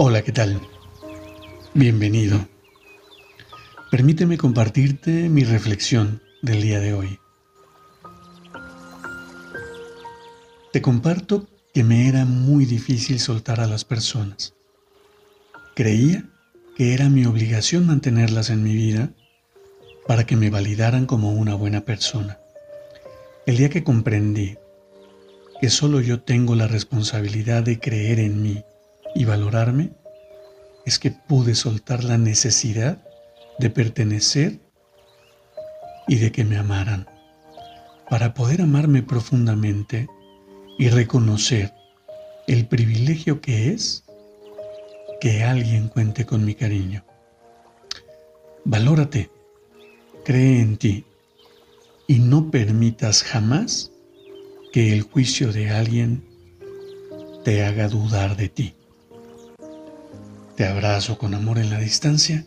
Hola, ¿qué tal? Bienvenido. Permíteme compartirte mi reflexión del día de hoy. Te comparto que me era muy difícil soltar a las personas. Creía que era mi obligación mantenerlas en mi vida para que me validaran como una buena persona. El día que comprendí que solo yo tengo la responsabilidad de creer en mí y valorarme, es que pude soltar la necesidad de pertenecer y de que me amaran. Para poder amarme profundamente y reconocer el privilegio que es que alguien cuente con mi cariño. Valórate, cree en ti y no permitas jamás que el juicio de alguien te haga dudar de ti. Te abrazo con amor en la distancia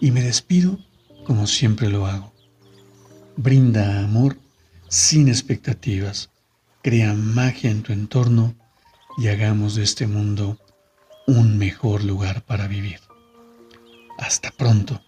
y me despido como siempre lo hago. Brinda amor sin expectativas, crea magia en tu entorno y hagamos de este mundo un mejor lugar para vivir. Hasta pronto.